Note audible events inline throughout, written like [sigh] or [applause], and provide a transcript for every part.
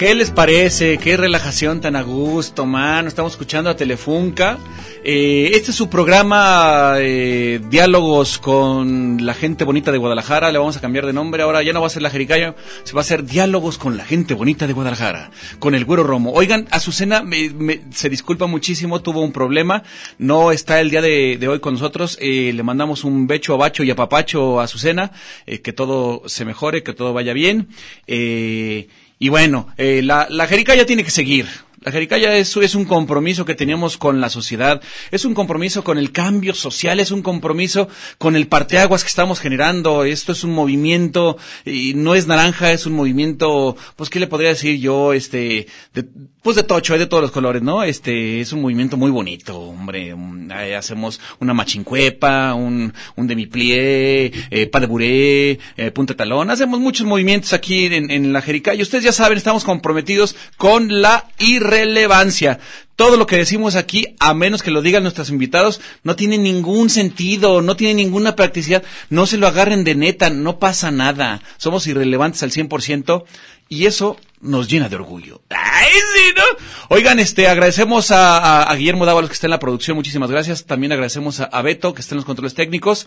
¿Qué les parece? Qué relajación tan a gusto, man. Estamos escuchando a Telefunca. Eh, este es su programa eh, Diálogos con la gente bonita de Guadalajara. Le vamos a cambiar de nombre. Ahora ya no va a ser la Jericaya, se va a hacer Diálogos con la gente bonita de Guadalajara. Con el Güero Romo. Oigan, Azucena me, se disculpa muchísimo, tuvo un problema. No está el día de, hoy con nosotros. Eh, le mandamos un becho a Bacho y a Papacho a Azucena. que todo se mejore, que todo vaya bien. Eh, y bueno, eh, la, la Jericaya tiene que seguir. La Jericaya es, es un compromiso que tenemos con la sociedad, es un compromiso con el cambio social, es un compromiso con el parteaguas que estamos generando. Esto es un movimiento, y no es naranja, es un movimiento, pues, ¿qué le podría decir yo? Este, de, pues de tocho, hay de todos los colores, ¿no? Este, es un movimiento muy bonito, hombre. hacemos una machincuepa, un, un demiplié, eh, pa de buré, eh, punta talón. Hacemos muchos movimientos aquí en, en la Jericaya. Y ustedes ya saben, estamos comprometidos con la irrelevancia. Todo lo que decimos aquí, a menos que lo digan nuestros invitados, no tiene ningún sentido, no tiene ninguna practicidad. No se lo agarren de neta, no pasa nada. Somos irrelevantes al 100% y eso nos llena de orgullo. ¡Ay, sí, no! Oigan, este, agradecemos a, Guillermo Dávalos que está en la producción, muchísimas gracias. También agradecemos a, Beto que está en los controles técnicos.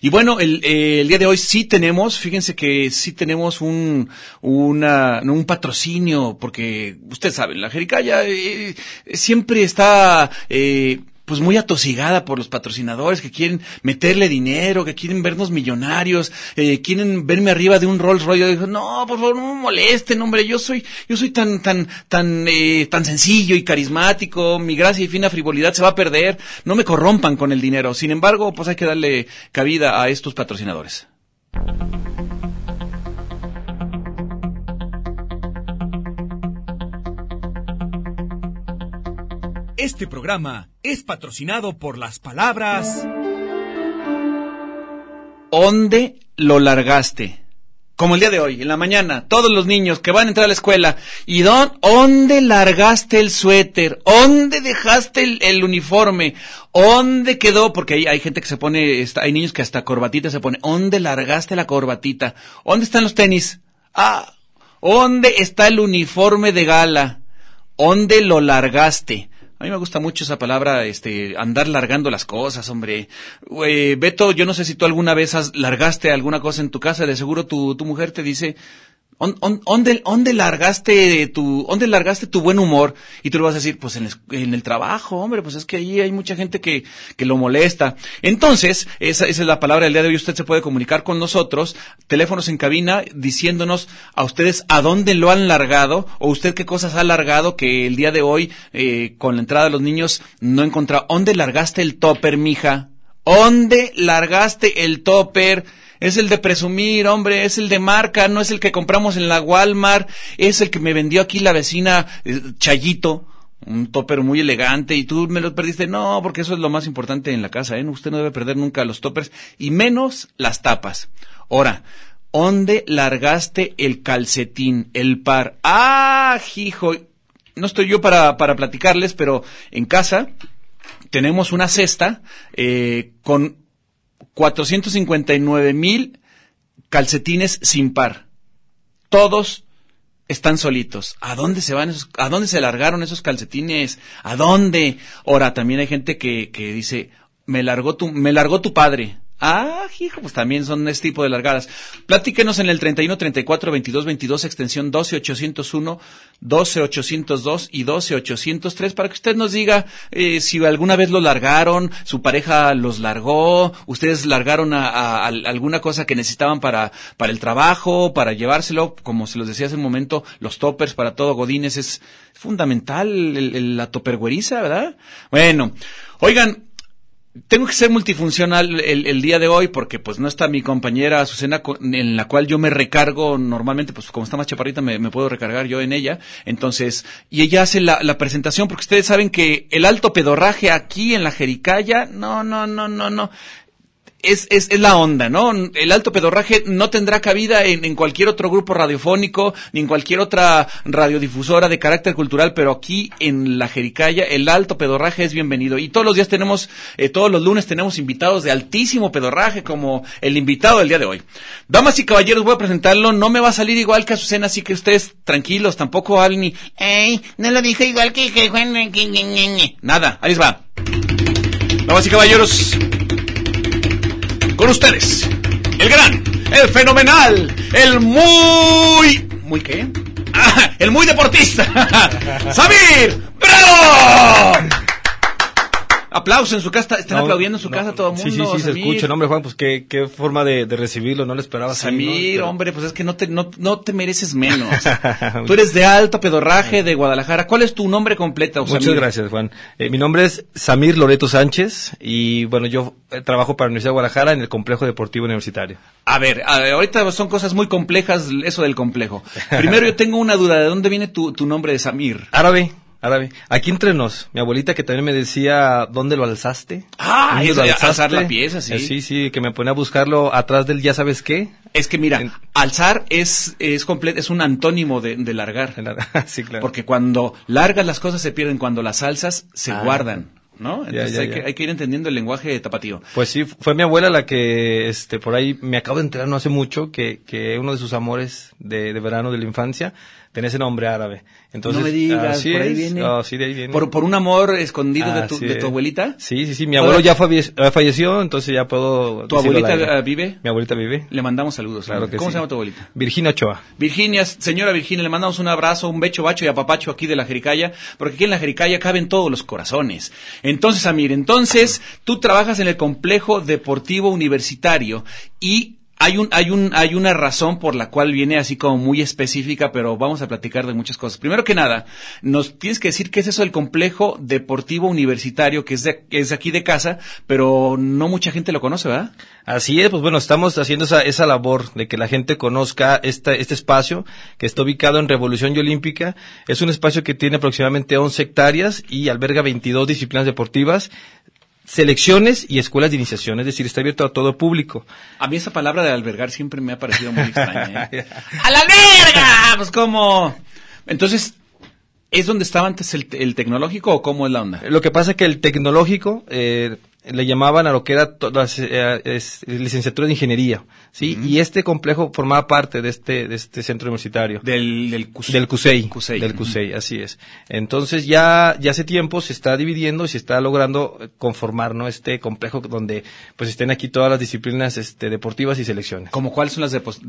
Y bueno, el, el, día de hoy sí tenemos, fíjense que sí tenemos un, una, un patrocinio, porque ustedes saben, la Jericaya eh, siempre está eh, pues muy atosigada por los patrocinadores que quieren meterle dinero, que quieren vernos millonarios, eh, quieren verme arriba de un Rolls Royce. No, por favor, no me molesten, hombre, yo soy, yo soy tan, tan, tan, eh, tan sencillo y carismático, mi gracia y fina frivolidad se va a perder, no me corrompan con el dinero. Sin embargo, pues hay que darle cabida a estos patrocinadores. Este programa es patrocinado por las palabras ¿Dónde lo largaste? Como el día de hoy, en la mañana, todos los niños que van a entrar a la escuela. ¿Y dónde largaste el suéter? ¿Dónde dejaste el, uniforme? ¿Dónde quedó? Porque hay, hay gente que se pone, hay niños que hasta corbatita se pone. ¿Dónde largaste la corbatita? ¿Dónde están los tenis? Ah, ¿dónde está el uniforme de gala? ¿Dónde lo largaste? A mí me gusta mucho esa palabra, este, andar largando las cosas, hombre. Eh, Beto, yo no sé si tú alguna vez has largaste alguna cosa en tu casa, de seguro tu, tu mujer te dice, ¿On- on- ¿Dónde, largaste tu, largaste tu buen humor? Y tú le vas a decir, pues en, el- trabajo, hombre, pues es que ahí hay mucha gente que, que lo molesta. Entonces, esa, esa es la palabra del día de hoy. Usted se puede comunicar con nosotros, teléfonos en cabina, diciéndonos a ustedes a dónde lo han largado, o usted qué cosas ha largado que el día de hoy, eh, con la entrada de los niños, no encontraba. ¿Dónde largaste el topper, mija? ¿Dónde largaste el topper? Es el de presumir, hombre, es el de marca, no es el que compramos en la Walmart, es el que me vendió aquí la vecina eh, Chayito, un topper muy elegante y tú me lo perdiste. No, porque eso es lo más importante en la casa, ¿eh? Usted no debe perder nunca los toppers y menos las tapas. Ahora, ¿dónde largaste el calcetín, el par? Ah, hijo, no estoy yo para, para platicarles, pero en casa tenemos una cesta eh, con 459 mil calcetines sin par. Todos están solitos. ¿A dónde se van esos, a dónde se largaron esos calcetines? ¿A dónde? Ahora, también hay gente que, que dice, me largó tu, me largó tu padre. Ah, hijo, pues también son este tipo de largadas. Platíquenos en el 31 34 22 22 extensión 12 801, 12 802 y 12 803 para que usted nos diga eh, si alguna vez lo largaron, su pareja los largó, ustedes largaron a, alguna cosa que necesitaban para, para el trabajo, para llevárselo, como se los decía hace un momento, los toppers para todo Godines es fundamental el- el- la toppergueriza, ¿verdad? Bueno, oigan, tengo que ser multifuncional el, el día de hoy porque pues no está mi compañera Azucena en la cual yo me recargo normalmente, pues como está más chaparrita me, me puedo recargar yo en ella. Entonces, y ella hace la, la presentación porque ustedes saben que el alto pedorraje aquí en la Jericaya, no, no, no, no, no. Es, es, es la onda, ¿no? El alto pedorraje no tendrá cabida en, cualquier otro grupo radiofónico, ni en cualquier otra radiodifusora de carácter cultural, pero aquí en la Jericaya el alto pedorraje es bienvenido. Y todos los días tenemos, eh, todos los lunes tenemos invitados de altísimo pedorraje, como el invitado del día de hoy. Damas y caballeros, voy a presentarlo, no me va a salir igual que Azucena, así que ustedes tranquilos, tampoco hablen ni, ¡Ey! No lo dijo igual que... Nada, ahí va. Damas y caballeros, con ustedes, el gran, el fenomenal, el muy... ¿Muy qué? Ah, el muy deportista, [laughs] Samir Bravo. Aplausos en su casa, están No, aplaudiendo en su no, casa todo el mundo. Sí, sí, sí, se escucha. No, hombre, Juan, pues qué, qué forma de, de recibirlo. No lo esperaba ¿no? Samir, Pero- hombre, pues es que no te, no, no te mereces menos. [laughs] Tú eres de alto pedorraje de Guadalajara. ¿Cuál es tu nombre completo, Muchas Samir? gracias, Juan. Eh, mi nombre es Samir Loreto Sánchez y, bueno, yo eh, trabajo para la Universidad de Guadalajara en el Complejo Deportivo Universitario. A ver, a ver, ahorita son cosas muy complejas eso del complejo. Primero yo tengo una duda, ¿de dónde viene tu, tu nombre de Samir? Árabe, árabe. Aquí entre nos, mi abuelita que también me decía, ¿dónde lo alzaste? Ah, ¿Dónde eso lo de alzaste?" alzar la pieza, sí. Eh, sí, sí, que me ponía a buscarlo atrás del ya sabes qué. Es que mira, En- alzar es, es comple- es un antónimo de, de largar. [laughs] sí, claro. Porque cuando largas las cosas se pierden, cuando las alzas se Ah. guardan, ¿no? Ya, Entonces ya, hay. Que, hay que ir entendiendo el lenguaje tapatío. Pues sí, fue mi abuela la que, este, por ahí me acabo de enterar no hace mucho que, que uno de sus amores de, de verano de la infancia tenía ese nombre árabe. Entonces, no me digas, por ahí es. viene. Oh, sí, de ahí viene. Por, por un amor escondido de, tu, de tu abuelita. Sí, sí, sí. Mi abuelo ya falle- falleció, entonces ya puedo. ¿Tu abuelita eh, vive? Mi abuelita vive. Le mandamos saludos. Claro que ¿Cómo sí. se llama tu abuelita? Virginia Ochoa. Virginia, señora Virginia, le mandamos un abrazo, un becho, bacho y apapacho aquí de la Jericaya, porque aquí en la Jericaya caben todos los corazones. Entonces, Amir, entonces tú trabajas en el complejo deportivo universitario y hay un, hay un, hay una razón por la cual viene así como muy específica, pero vamos a platicar de muchas cosas. Primero que nada, nos tienes que decir qué es eso del complejo deportivo universitario, que es de, es aquí de casa, pero no mucha gente lo conoce, ¿verdad? Así es, pues bueno, estamos haciendo esa, esa labor de que la gente conozca este, este espacio que está ubicado en Revolución y Olímpica. Es un espacio que tiene aproximadamente 11 hectáreas y alberga 22 disciplinas deportivas selecciones y escuelas de iniciación, es decir, está abierto a todo público. A mí esa palabra de albergar siempre me ha parecido muy extraña. ¿eh? [laughs] ¡A la verga! Pues como... Entonces, ¿es donde estaba antes el, el tecnológico o cómo es la onda? Lo que pasa es que el tecnológico eh, le llamaban a lo que era las, eh, licenciatura de ingeniería, ¿sí? Y este complejo formaba parte de este, de este centro universitario. Del, del, CUS- Del CUSEI. CUSEI. Del CUSEI, así es. Entonces ya, ya hace tiempo se está dividiendo y se está logrando eh, conformar, ¿no? Este complejo donde pues estén aquí todas las disciplinas este, deportivas y selecciones. ¿Cómo cuáles son las, Pues,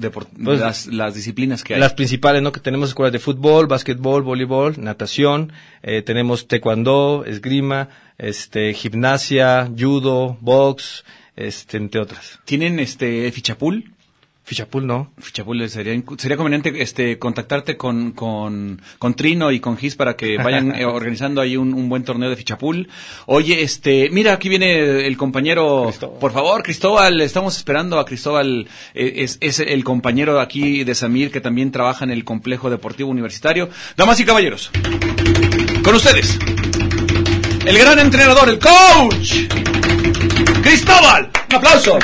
las, las disciplinas que hay? Las principales, ¿no? Que tenemos escuelas de fútbol, básquetbol, voleibol, natación, eh, tenemos taekwondo, esgrima, este, gimnasia, judo, box, este, entre otras. ¿Tienen este fichapul? Fichapul, ¿no? Fichapul sería sería conveniente este contactarte con, con, con Trino y con Gis para que vayan [laughs] eh, organizando ahí un, un buen torneo de fichapul. Oye, este, mira, aquí viene el compañero, Cristóbal. por favor, Cristóbal, estamos esperando a Cristóbal, eh, es, es el compañero aquí de Samir que también trabaja en el complejo deportivo universitario. Damas y caballeros, con ustedes, el gran entrenador, el coach, Cristóbal, un aplauso.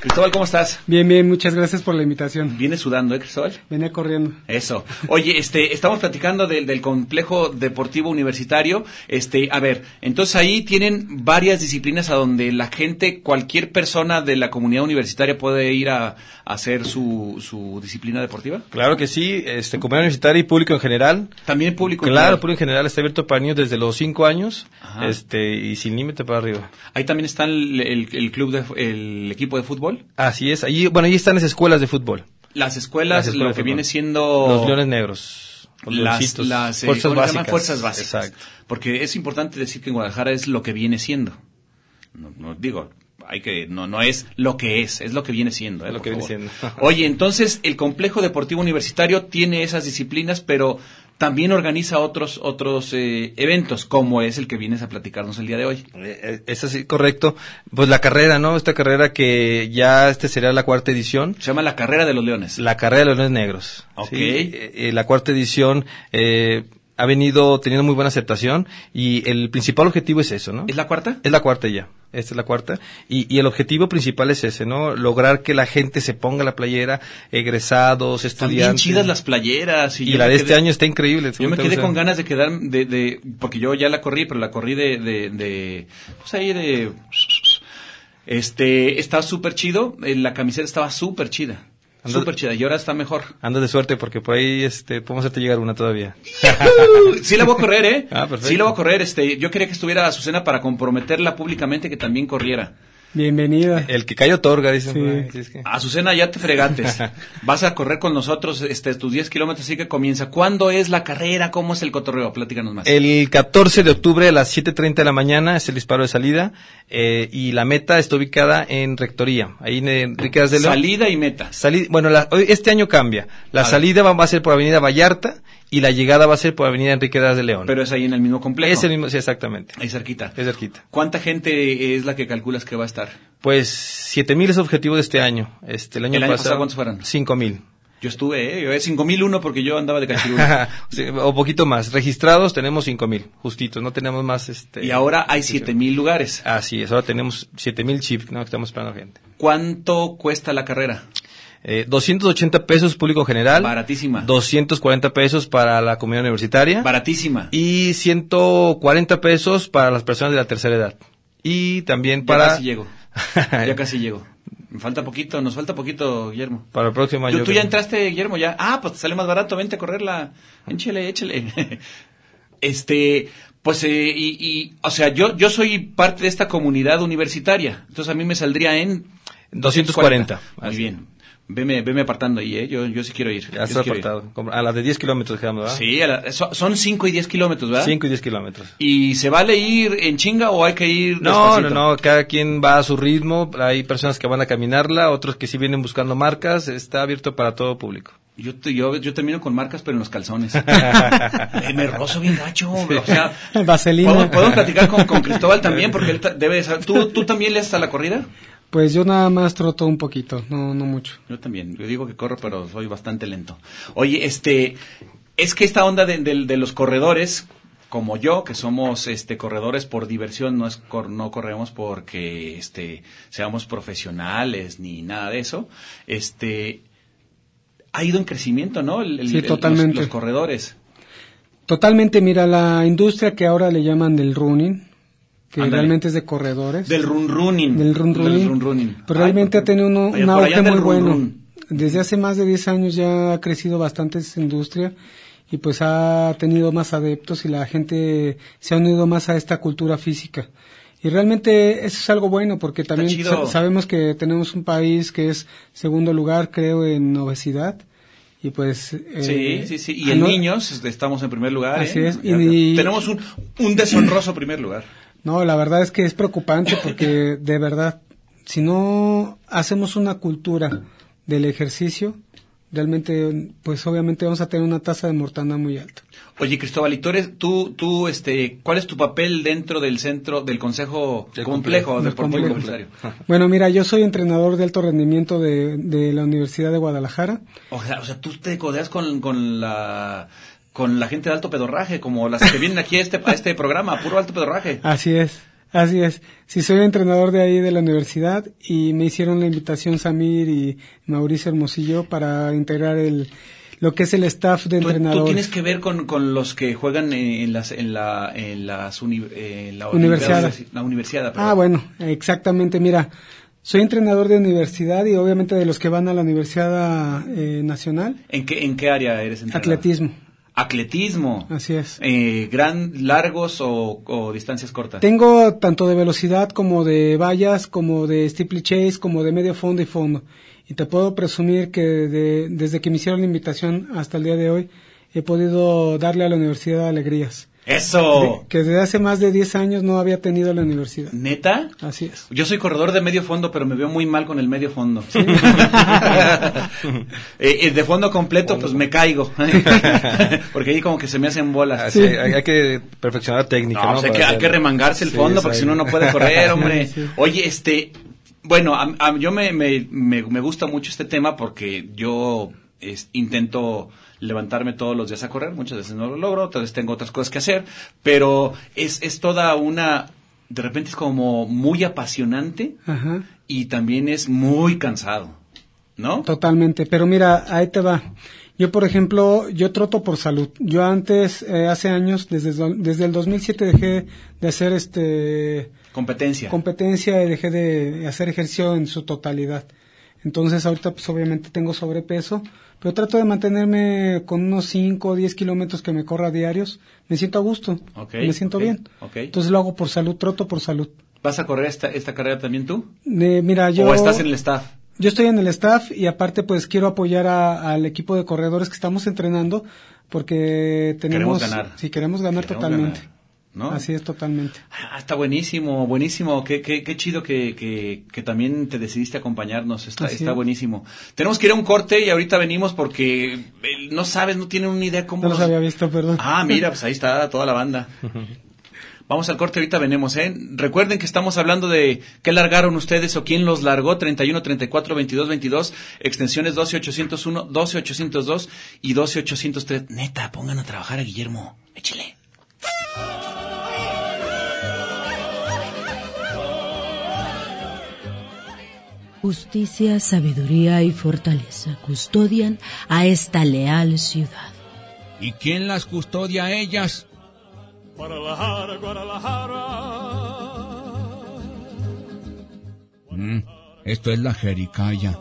Cristóbal, ¿cómo estás? Bien, bien, muchas gracias por la invitación. Vienes sudando, ¿eh, Cristóbal? Venía corriendo. Eso. Oye, este, estamos platicando del, del complejo deportivo universitario. Este, a ver, entonces ahí tienen varias disciplinas a donde la gente, cualquier persona de la comunidad universitaria puede ir a, a hacer su, su disciplina deportiva. Claro que sí, este, comunidad universitaria y público en general. También público. en Claro, el general. público en general está abierto para niños desde los 5 años, Ajá. este, y sin límite para arriba. Ahí también está el, el- el club de, el equipo de fútbol. Así es, ahí, bueno, ahí están las escuelas de fútbol. Las escuelas, Las escuelas lo que viene siendo Los leones negros. Los las, eh, fuerzas básicas. fuerzas básicas. Exacto. Porque es importante decir que en Guadalajara es lo que viene siendo. No, no digo, hay que no no es lo que es, es lo que viene siendo. eh, lo que viene siendo. Oye, entonces el complejo deportivo universitario tiene esas disciplinas, pero también organiza otros otros eh, eventos, como es el que vienes a platicarnos el día de hoy. Eh, eh, Es así, correcto. Pues la carrera, ¿no? Esta carrera que ya este sería la cuarta edición. Se llama la carrera de los leones. La carrera de los leones negros. Ok. Sí, eh, eh, la cuarta edición eh, ha venido teniendo muy buena aceptación y el principal objetivo es eso, ¿no? ¿Es la cuarta? Es la cuarta ya. Esta es la cuarta. Y, y el objetivo principal es ese, ¿no? Lograr que la gente se ponga la playera, egresados, Están bien estudiantes. chidas las playeras. Y, Y la de este año está increíble. Yo me ¿Te quedé con ganas de quedar, de, de, porque yo ya la corrí, pero la corrí de, de, de pues ahí de, este, estaba súper chido, eh, la camiseta estaba súper chida, súper chida, y ahora está mejor. Andas de suerte porque por ahí este, podemos hacerte llegar una todavía. Sí la voy a correr, ¿eh? [laughs] Ah, perfecto. Sí la voy a correr, este, yo quería que estuviera Azucena para comprometerla públicamente que también corriera. Bienvenida. El que cae otorga, dicen. Sí. por ahí, así es que- Azucena, ya te fregates. [laughs] Vas a correr con nosotros este, tus 10 kilómetros, así que comienza. ¿Cuándo es la carrera? ¿Cómo es el cotorreo? Platícanos más. El 14 de octubre a las 7.30 de la mañana es el disparo de salida eh, y la meta está ubicada en Rectoría, ahí en Enrique de León. Salida y meta. Sali- bueno, la- hoy- este año cambia. La A salida va, va a ser por Avenida Vallarta y la llegada va a ser por Avenida Enrique de León. Pero es ahí en el mismo complejo. es el mismo, sí, exactamente. Ahí cerquita. Es cerquita. ¿Cuánta gente es la que calculas que va a estar? Pues 7.000 es el objetivo de este año. Este, el año, ¿El año pasado cuántos fueron? 5.000. Yo estuve, ¿eh? Yo, eh, 5001 porque yo andaba de cachirulo. [laughs] O poquito más. Registrados tenemos 5.000, justitos. No tenemos más. Este, y ahora hay 7000 lugares. Así es, ahora tenemos 7.000 chips, ¿no? Que estamos esperando gente. ¿Cuánto cuesta la carrera? Eh, 280 pesos público general. Baratísima. 240 pesos para la comunidad universitaria. Baratísima. y 140 pesos para las personas de la tercera edad. Y también Ya para... casi llego. Ya casi llego. [laughs] Me falta poquito, nos falta poquito, Guillermo. Para el próximo año. ¿Tú, tú ya entraste, Guillermo, ya. Ah, pues te sale más barato, vente a correrla. Échale, échale. [laughs] este, pues, eh, y, y, o sea, yo, yo soy parte de esta comunidad universitaria. Entonces a mí me saldría en 240. Muy Así. bien. Veme, veme apartando ahí, ¿eh? Yo, yo sí quiero ir. Ya Yo está sí ir. apartado. A las de 10 kilómetros dejamos, ¿verdad? Sí, a la- so- son 5 y 10 kilómetros, ¿verdad? 5 y 10 kilómetros. ¿Y se vale ir en chinga o hay que ir No, despacito? no, no, cada quien va a su ritmo, hay personas que van a caminarla, otros que sí vienen buscando marcas, está abierto para todo público. Yo, te- yo, yo termino con marcas, pero en los calzones. [laughs] Eh, me rozo bien gacho. O sea, [laughs] Vaselina. ¿podemos, podemos platicar con, con Cristóbal también, porque él ta- debe saber. ¿Tú, ¿Tú también le haces a la corrida? Pues yo nada más troto un poquito, no, no mucho. Yo también. Yo digo que corro, pero soy bastante lento. Oye, este, es que esta onda de, de- de los corredores, como yo, que somos este corredores por diversión, no es cor- no corremos porque este seamos profesionales ni nada de eso. Este ha ido en crecimiento, ¿no? El- el- Sí, el- los- totalmente. los corredores. Totalmente, mira, la industria que ahora le llaman del running, que realmente es de corredores. Del run running. del run running. run running. Pero realmente ha tenido uno- un auge muy run bueno. Desde hace más de 10 años ya ha crecido bastante esa industria y pues ha tenido más adeptos y la gente se ha unido más a esta cultura física. Y realmente eso es algo bueno porque también sa- sabemos que tenemos un país que es segundo lugar, creo, en obesidad. Y pues... eh, Sí, sí, sí. Y en niños este, estamos en primer lugar. Así ¿eh? es, y Tenemos un, un deshonroso primer lugar. No, la verdad es que es preocupante porque [coughs] de verdad, si no hacemos una cultura del ejercicio, realmente, pues obviamente vamos a tener una tasa de mortandad muy alta. Oye, Cristóbal, ¿y tú, eres, tú, tú, este, cuál es tu papel dentro del centro, del Consejo Del Complejo Del Deportivo complejo. Comunitario? [laughs] Bueno, mira, yo soy entrenador de alto rendimiento de, de la Universidad de Guadalajara. O sea, o sea, tú te codeas con, con la con la gente de alto pedorraje, como las que vienen aquí a este, a este programa, puro alto pedorraje. Así es, así es. Sí, soy entrenador de ahí de la universidad y me hicieron la invitación Samir y Mauricio Hermosillo para integrar el lo que es el staff de Tú, tú tienes que ver con, con los que juegan en las en la en las uni- en la Universidad. la universidad. Ah, bueno, exactamente. Mira, soy entrenador de universidad y obviamente de los que van a la Universidad eh, Nacional. ¿En qué en qué área eres entrenador? Atletismo, Atletismo. así es. Eh, gran largos o, o distancias cortas. Tengo tanto de velocidad como de vallas, como de steeplechase, como de medio fondo y fondo. Y te puedo presumir que de- desde que me hicieron la invitación hasta el día de hoy he podido darle a la universidad alegrías. Eso. De- que desde hace más de 10 años no había tenido la universidad. ¿Neta? Así es. Yo soy corredor de medio fondo, pero me veo muy mal con el medio fondo. [laughs] Eh, eh, de fondo completo, pues me caigo. [laughs] porque ahí como que se me hacen bolas. Así, hay, hay que perfeccionar técnica, No, ¿no? hay, Para que, hay que remangarse el Sí, fondo, porque si no, no puede correr, hombre. [laughs] Sí. Oye, este, bueno, a- a- yo me, me, me, me gusta mucho este tema porque yo es- intento levantarme todos los días a correr, muchas veces no lo logro, otras veces tengo otras cosas que hacer, pero es, es toda una, de repente es como muy apasionante Ajá. y también es muy cansado, ¿no? Totalmente, pero mira, ahí te va. Yo, por ejemplo, yo troto por salud. Yo antes, eh, hace años, desde, desde el 2007 dejé de hacer este Competencia. competencia y dejé de hacer ejercicio en su totalidad. Entonces, ahorita, pues obviamente tengo sobrepeso, pero trato de mantenerme con unos 5 o 10 kilómetros que me corra diarios. Me siento a gusto, me siento bien. Entonces lo hago por salud, troto por salud. ¿Vas a correr esta, esta carrera también tú? Eh, mira, yo... ¿O estás en el staff? Yo estoy en el staff y aparte pues quiero apoyar a- al equipo de corredores que estamos entrenando porque tenemos... Queremos ganar. Sí, queremos ganar Queremos totalmente. ganar, ¿no? Así es, totalmente. Ah, está buenísimo, buenísimo. Qué, qué, qué chido que, que, que también te decidiste acompañarnos. Está, Así está es. buenísimo. Tenemos que ir a un corte y ahorita venimos porque eh, no sabes, no tienen una idea cómo. No los había visto, perdón. Ah, mira, pues ahí está toda la banda. [laughs] Vamos al corte, ahorita venimos, ¿eh? Recuerden que estamos hablando de qué largaron ustedes o quién los largó, 31, 34, 22, 22, extensiones 12801, 12802 y 12803. Neta, pongan a trabajar a Guillermo. Échele. Justicia, sabiduría y fortaleza custodian a esta leal ciudad. ¿Y quién las custodia a ellas? Guadalajara, Guadalajara. Mm, esto es la Jericaya.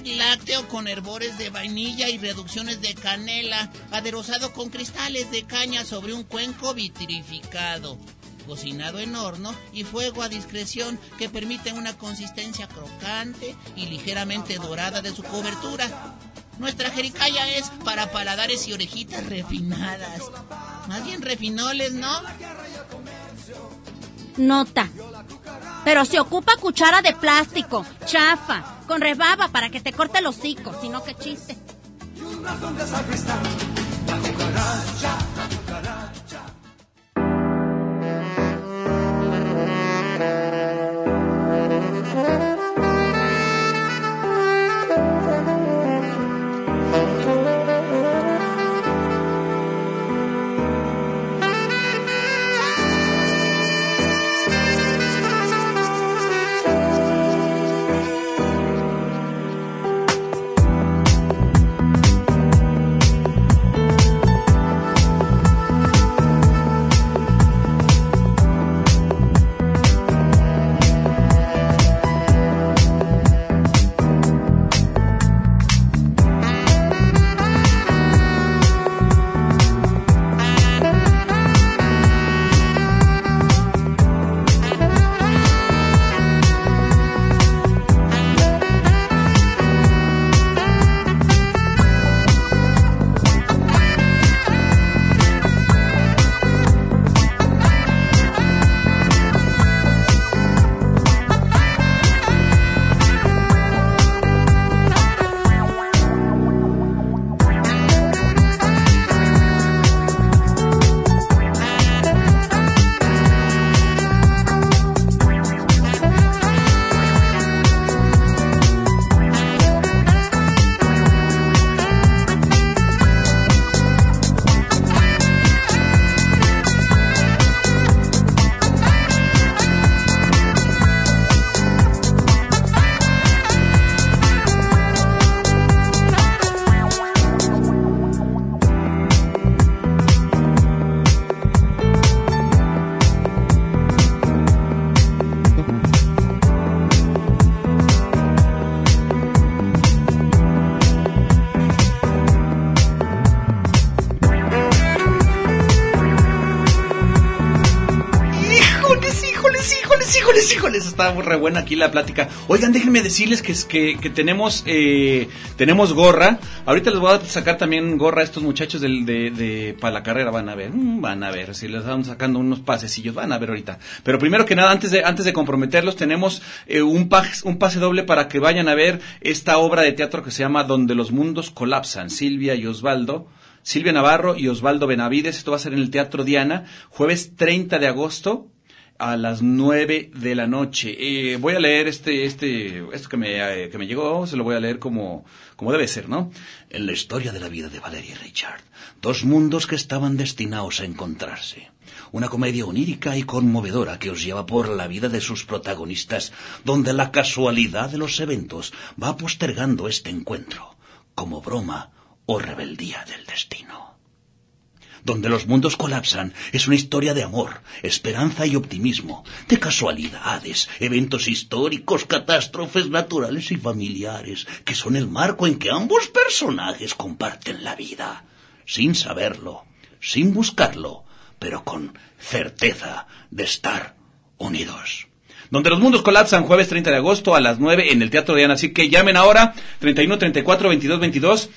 Lácteo con herbores de vainilla y reducciones de canela, aderezado con cristales de caña sobre un cuenco vitrificado. Cocinado en horno y fuego a discreción que permite una consistencia crocante y ligeramente dorada de su cobertura. Nuestra jericaya es para paladares y orejitas refinadas. Más bien refinoles, ¿no? Nota. Pero se ocupa cuchara de plástico, chafa, con rebaba para que te corte el hocico, sino que chiste. Híjoles, híjoles. Está re buena aquí la plática. Oigan, déjenme decirles que, que, que tenemos eh, tenemos gorra. Ahorita les voy a sacar también gorra a estos muchachos del, de, de para la carrera. Van a ver, mm, van a ver. Si les vamos sacando unos pasecillos, van a ver ahorita. Pero primero que nada, antes de, antes de comprometerlos, tenemos eh, un, pas- un pase doble para que vayan a ver esta obra de teatro que se llama Donde los mundos colapsan. Silvia y Osvaldo. Silvia Navarro y Osvaldo Benavides. Esto va a ser en el Teatro Diana, jueves 30 de agosto a las 9 de la noche. Eh, voy a leer este, este, esto que me, eh, que me llegó, se lo voy a leer como, como debe ser, ¿no? En la historia de la vida de Valeria y Richard, dos mundos que estaban destinados a encontrarse. Una comedia onírica y conmovedora que os lleva por la vida de sus protagonistas, donde la casualidad de los eventos va postergando este encuentro, como broma o rebeldía del destino donde los mundos colapsan, es una historia de amor, esperanza y optimismo, de casualidades, eventos históricos, catástrofes naturales y familiares, que son el marco en que ambos personajes comparten la vida, sin saberlo, sin buscarlo, pero con certeza de estar unidos. Donde los mundos colapsan, jueves 30 de agosto a las 9 en el Teatro Diana. Así que llamen ahora, 31 34 22 22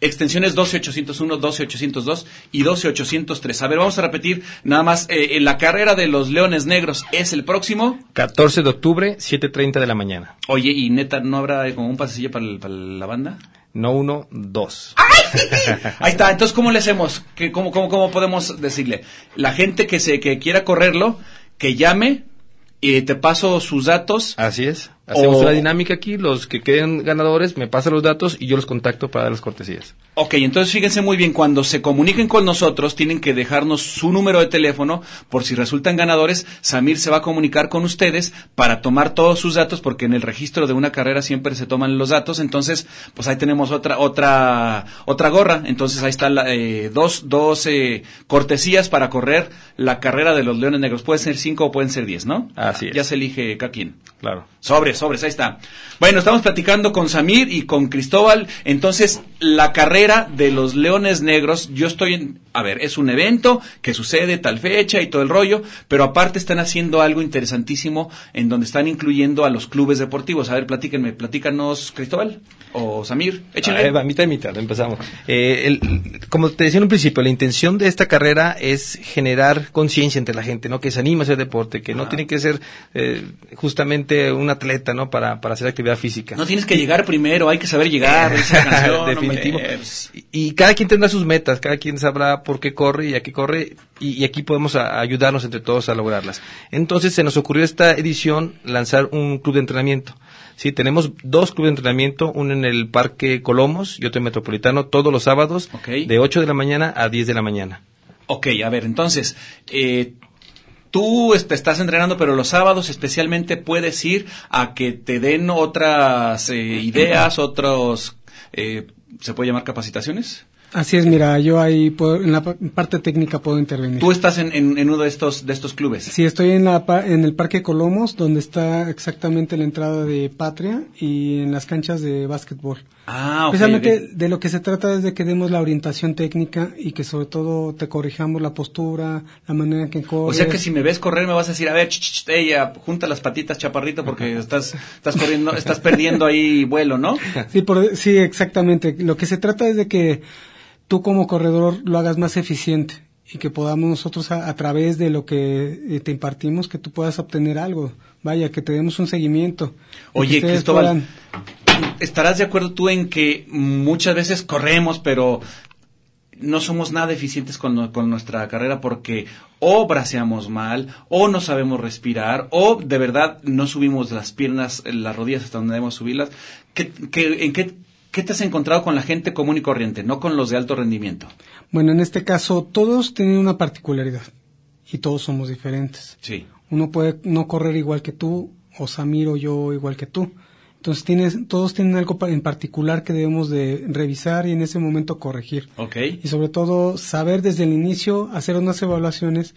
extensiones 12801, 12802 y 12803. A ver, vamos a repetir nada más. eh, en la carrera de los Leones Negros es el próximo. 14 de octubre, 7.30 de la mañana. Oye, y neta, ¿no habrá como un pasecillo para, el- para la banda? No uno, dos. [laughs] Ahí está. Entonces, ¿cómo le hacemos? ¿Qué, cómo, cómo, ¿Cómo podemos decirle? La gente que se que quiera correrlo, que llame y te paso sus datos. Así es. Hacemos O- una dinámica aquí, los que queden ganadores me pasan los datos y yo los contacto para dar las cortesías. Ok, entonces fíjense muy bien, cuando se comuniquen con nosotros tienen que dejarnos su número de teléfono por si resultan ganadores, Samir se va a comunicar con ustedes para tomar todos sus datos porque en el registro de una carrera siempre se toman los datos, entonces pues ahí tenemos otra otra otra gorra, entonces ahí están dos, dos eh, cortesías para correr la carrera de los Leones Negros, pueden ser cinco o pueden ser diez, ¿no? Así es. Ya se elige cada quien. Claro. Sobres. Sobres, ahí está. Bueno, estamos platicando con Samir y con Cristóbal. Entonces, la carrera de los Leones Negros, yo estoy en, a ver, es un evento que sucede tal fecha y todo el rollo, pero aparte están haciendo algo interesantísimo en donde están incluyendo a los clubes deportivos. A ver, platíquenme, platícanos, Cristóbal o Samir, échenle. Ah, va, mitad y mitad, empezamos. Eh, el- como te decía en un principio, la intención de esta carrera es generar conciencia entre la gente, ¿no? Que se anime a hacer deporte, que no Ajá. tiene que ser eh, justamente un atleta, ¿no? Para, para hacer actividad física. No tienes que llegar primero, hay que saber llegar, [laughs] canción, Definitivo. Y, y cada quien tendrá sus metas, cada quien sabrá por qué corre y a qué corre, y, y aquí podemos a- ayudarnos entre todos a lograrlas. Entonces se nos ocurrió esta edición lanzar un club de entrenamiento. Sí, tenemos dos clubes de entrenamiento, uno en el Parque Colomos y otro en Metropolitano, todos los sábados, de 8 de la mañana a 10 de la mañana. Ok, a ver, entonces, eh, tú este, estás entrenando, pero los sábados especialmente puedes ir a que te den otras eh, ideas, otros, eh, ¿se puede llamar capacitaciones? Así es, mira, yo ahí puedo- en la pa- parte técnica puedo intervenir. Tú estás en, en- en uno de estos, de estos clubes. Sí, estoy en, la, en el Parque Colomos, donde está exactamente la entrada de Patria y en las canchas de básquetbol. Ah, ok. Precisamente de lo que se trata es de que demos la orientación técnica y que sobre todo te corrijamos la postura, la manera en que O corres. sea que si me ves correr me vas a decir, a ver, ch, ch, ch, ella, junta las patitas, chaparrito, porque estás, estás corriendo, estás perdiendo ahí vuelo, ¿no? Sí, por- sí, exactamente. Lo que se trata es de que tú como corredor lo hagas más eficiente y que podamos nosotros a, a través de lo que eh, te impartimos que tú puedas obtener algo. Vaya, que te demos un seguimiento. Oye, Cristóbal, puedan- ¿estarás de acuerdo tú en que muchas veces corremos, pero no somos nada eficientes con, no- con nuestra carrera porque o braceamos mal, o no sabemos respirar, o de verdad no subimos las piernas, las rodillas hasta donde debemos subirlas? ¿Qué, qué- en qué, qué te has encontrado con la gente común y corriente, no con los de alto rendimiento? Bueno, en este caso todos tienen una particularidad y todos somos diferentes. Sí. Uno puede no correr igual que tú, o Samir o yo igual que tú. Entonces tienes, todos tienen algo en particular que debemos de revisar y en ese momento corregir. Ok. Y sobre todo saber desde el inicio hacer unas evaluaciones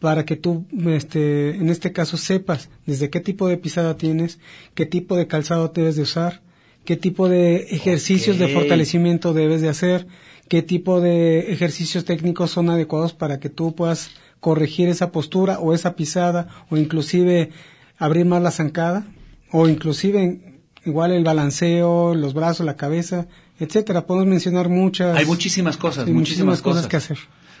para que tú, este, en este caso, sepas desde qué tipo de pisada tienes, qué tipo de calzado debes de usar, qué tipo de ejercicios de fortalecimiento debes de hacer, qué tipo de ejercicios técnicos son adecuados para que tú puedas corregir esa postura o esa pisada o inclusive abrir más la zancada o inclusive igual el balanceo, los brazos, la cabeza, etcétera. Podemos mencionar muchas Hay muchísimas cosas, sí, muchísimas, cosas, que hacer.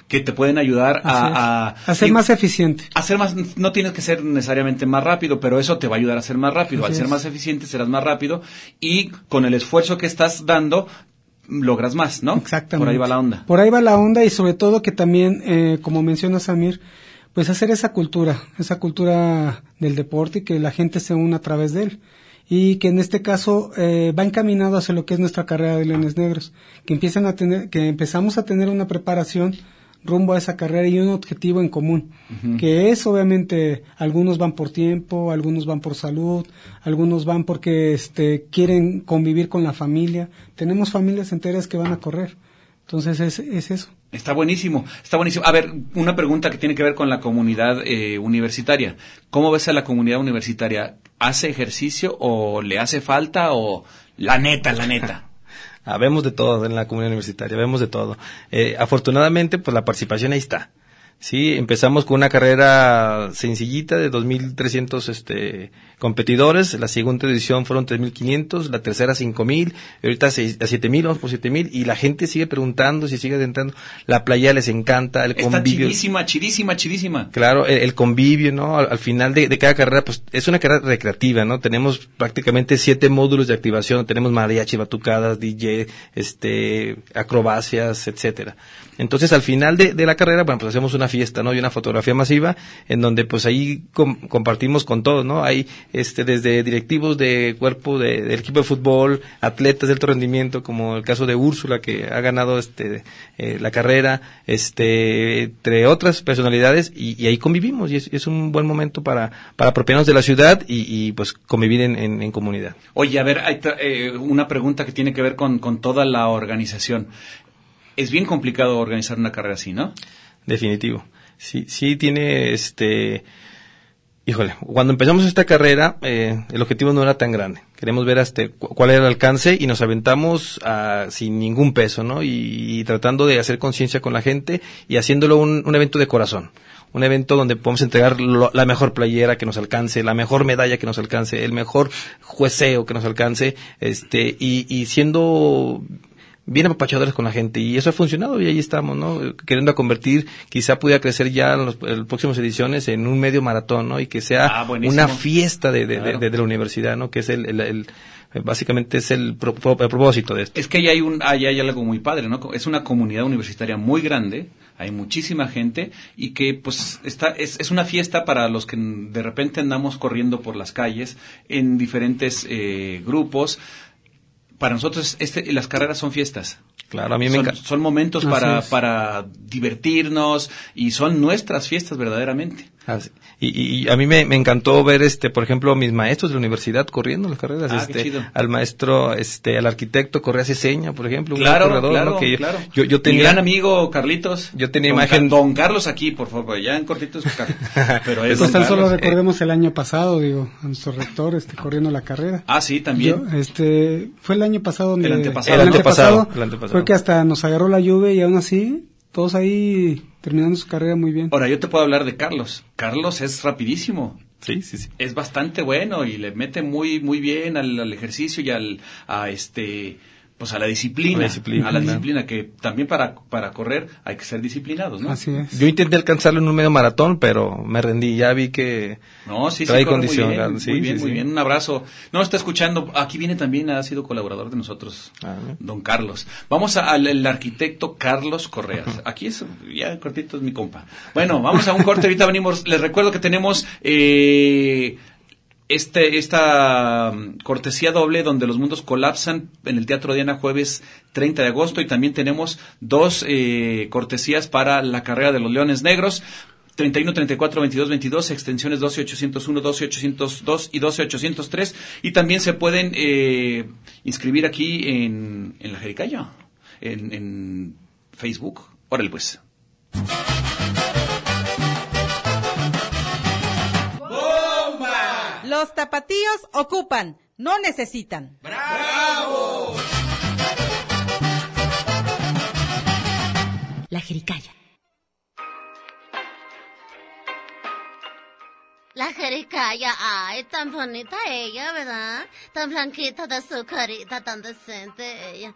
Que te pueden ayudar a, a, A ser digo, más eficiente. más, no tienes que ser necesariamente más rápido, pero eso te va a ayudar a ser más rápido. Así Al ser es. más eficiente serás más rápido y con el esfuerzo que estás dando logras más, ¿no? Exactamente. Por ahí va la onda. Por ahí va la onda y sobre todo que también, eh, como menciona Samir, pues hacer esa cultura, esa cultura del deporte y que la gente se una a través de él. Y que en este caso eh, va encaminado hacia lo que es nuestra carrera de Leones Negros, que empiezan a tener, que empezamos a tener una preparación rumbo a esa carrera y un objetivo en común, que es obviamente algunos van por tiempo, algunos van por salud, algunos van porque este quieren convivir con la familia. Tenemos familias enteras que van a correr. Entonces es, es eso. Está buenísimo, está buenísimo. A ver, una pregunta que tiene que ver con la comunidad eh, universitaria. ¿Cómo ves a la comunidad universitaria? ¿Hace ejercicio o le hace falta o la neta, la neta? [laughs] Ah, vemos de todo en la comunidad universitaria, vemos de todo. Eh, afortunadamente, pues la participación ahí está. Sí, empezamos con una carrera sencillita de 2.300 este, competidores. La segunda edición fueron 3.500, la tercera 5.000, y ahorita a 7.000, vamos por 7.000. Y la gente sigue preguntando, si sigue adentrando. La playa les encanta, el Está convivio. chidísima, chidísima, chidísima. Claro, el, el convivio, ¿no? Al, al final de, de cada carrera, pues es una carrera recreativa, ¿no? Tenemos prácticamente siete módulos de activación, tenemos mariachi, batucadas, DJ, este, acrobacias, etcétera. Entonces, al final de, de la carrera, bueno, pues hacemos una fiesta, ¿no? Y una fotografía masiva, en donde pues ahí com- compartimos con todos, ¿no? Hay, este, desde directivos de cuerpo de- del equipo de fútbol, atletas de alto rendimiento, como el caso de Úrsula, que ha ganado, este, eh, la carrera, este, entre otras personalidades, y, y ahí convivimos, y es, es un buen momento para, para apropiarnos de la ciudad y, y, pues convivir en, en, en comunidad. Oye, a ver, hay eh, una pregunta que tiene que ver con, con toda la organización. Es bien complicado organizar una carrera así, ¿no? Definitivo. Sí, sí tiene este Híjole, cuando empezamos esta carrera, eh, el objetivo no era tan grande. Queremos ver hasta cu- cuál era el alcance y nos aventamos ah, sin ningún peso, ¿no? Y, y tratando de hacer conciencia con la gente y haciéndolo un, un evento de corazón. Un evento donde podemos entregar lo- la mejor playera que nos alcance, la mejor medalla que nos alcance, el mejor jueceo que nos alcance, este, y, y siendo bien apapachadores con la gente y eso ha funcionado y ahí estamos, ¿no? Queriendo convertir, quizá pudiera crecer ya en las próximas ediciones en un medio maratón, ¿no? Y que sea Ah, una fiesta de, de, Claro. de- de la universidad, ¿no? Que es el, el- el- básicamente es el, pro- el propósito de esto. Es que ahí hay, un, ahí hay algo muy padre, ¿no? Es una comunidad universitaria muy grande, hay muchísima gente y que pues está, es, es una fiesta para los que de repente andamos corriendo por las calles en diferentes eh, grupos. Para nosotros este, las carreras son fiestas. Claro, a mí me son, encanta. son momentos Así para, es. para divertirnos y son nuestras fiestas verdaderamente. Así. Y, y- y a mí me, me encantó ver, este, por ejemplo, mis maestros de la universidad corriendo las carreras. Ah, qué este, chido. al maestro, este, al arquitecto Correa Ceseña, por ejemplo, un Claro, gran corredor, claro, ¿no? Que yo- claro. yo, yo Mi tenía, gran amigo Carlitos. Yo tenía Don imagen- Ca- Don Carlos aquí, por favor, ya en cortitos. Car- [laughs] Pero es Pues tan solo recordemos el año pasado, digo, a nuestro rector este, corriendo la carrera. Ah, sí, también. Yo, este, fue el año pasado donde... El antepasado. El antepasado, el antepasado. Fue que hasta nos agarró la lluvia y aún así, todos ahí terminando su carrera muy bien. Ahora, yo te puedo hablar de Carlos. Carlos es rapidísimo. Sí, sí, sí. Es bastante bueno y le mete muy muy bien al, al ejercicio y al a este pues a la disciplina, A la disciplina, a la claro. disciplina que también para para correr hay que ser disciplinados, ¿no? Así es. Yo intenté alcanzarlo en un medio maratón, pero me rendí. Ya vi que No, sí, sí, trae corre condición. Muy bien, sí, muy bien, sí, muy sí. bien. Un abrazo. No, está escuchando. Aquí viene también, ha sido colaborador de nosotros, Ah, don Carlos. Vamos a- al el arquitecto Carlos Correas. Aquí es, ya cortito es mi compa. Bueno, vamos a un corte, ahorita venimos. Les recuerdo que tenemos eh, este, esta mm, cortesía doble donde los mundos colapsan en el Teatro Diana jueves 30 de agosto y también tenemos dos eh, cortesías para la carrera de los Leones Negros. 31, 34, 22, 22, extensiones 12801, 12802 y 12803. Y también se pueden eh, inscribir aquí en, en la Jericaya, en, en Facebook. Órale pues. Los tapatíos ocupan, no necesitan. La jericaya. La jericaya, ay, tan bonita ella, ¿verdad? Tan blanquita de su carita, tan decente ella.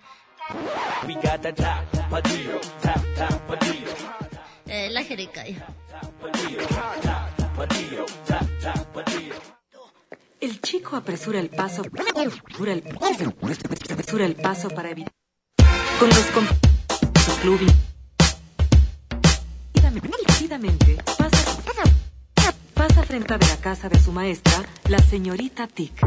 Eh, la jericaya. El chico apresura el paso. Apresura el, paso para evitar. Con los com- su club. y- Rápidamente pasa, pasa frente a la casa de su maestra, la señorita Tick.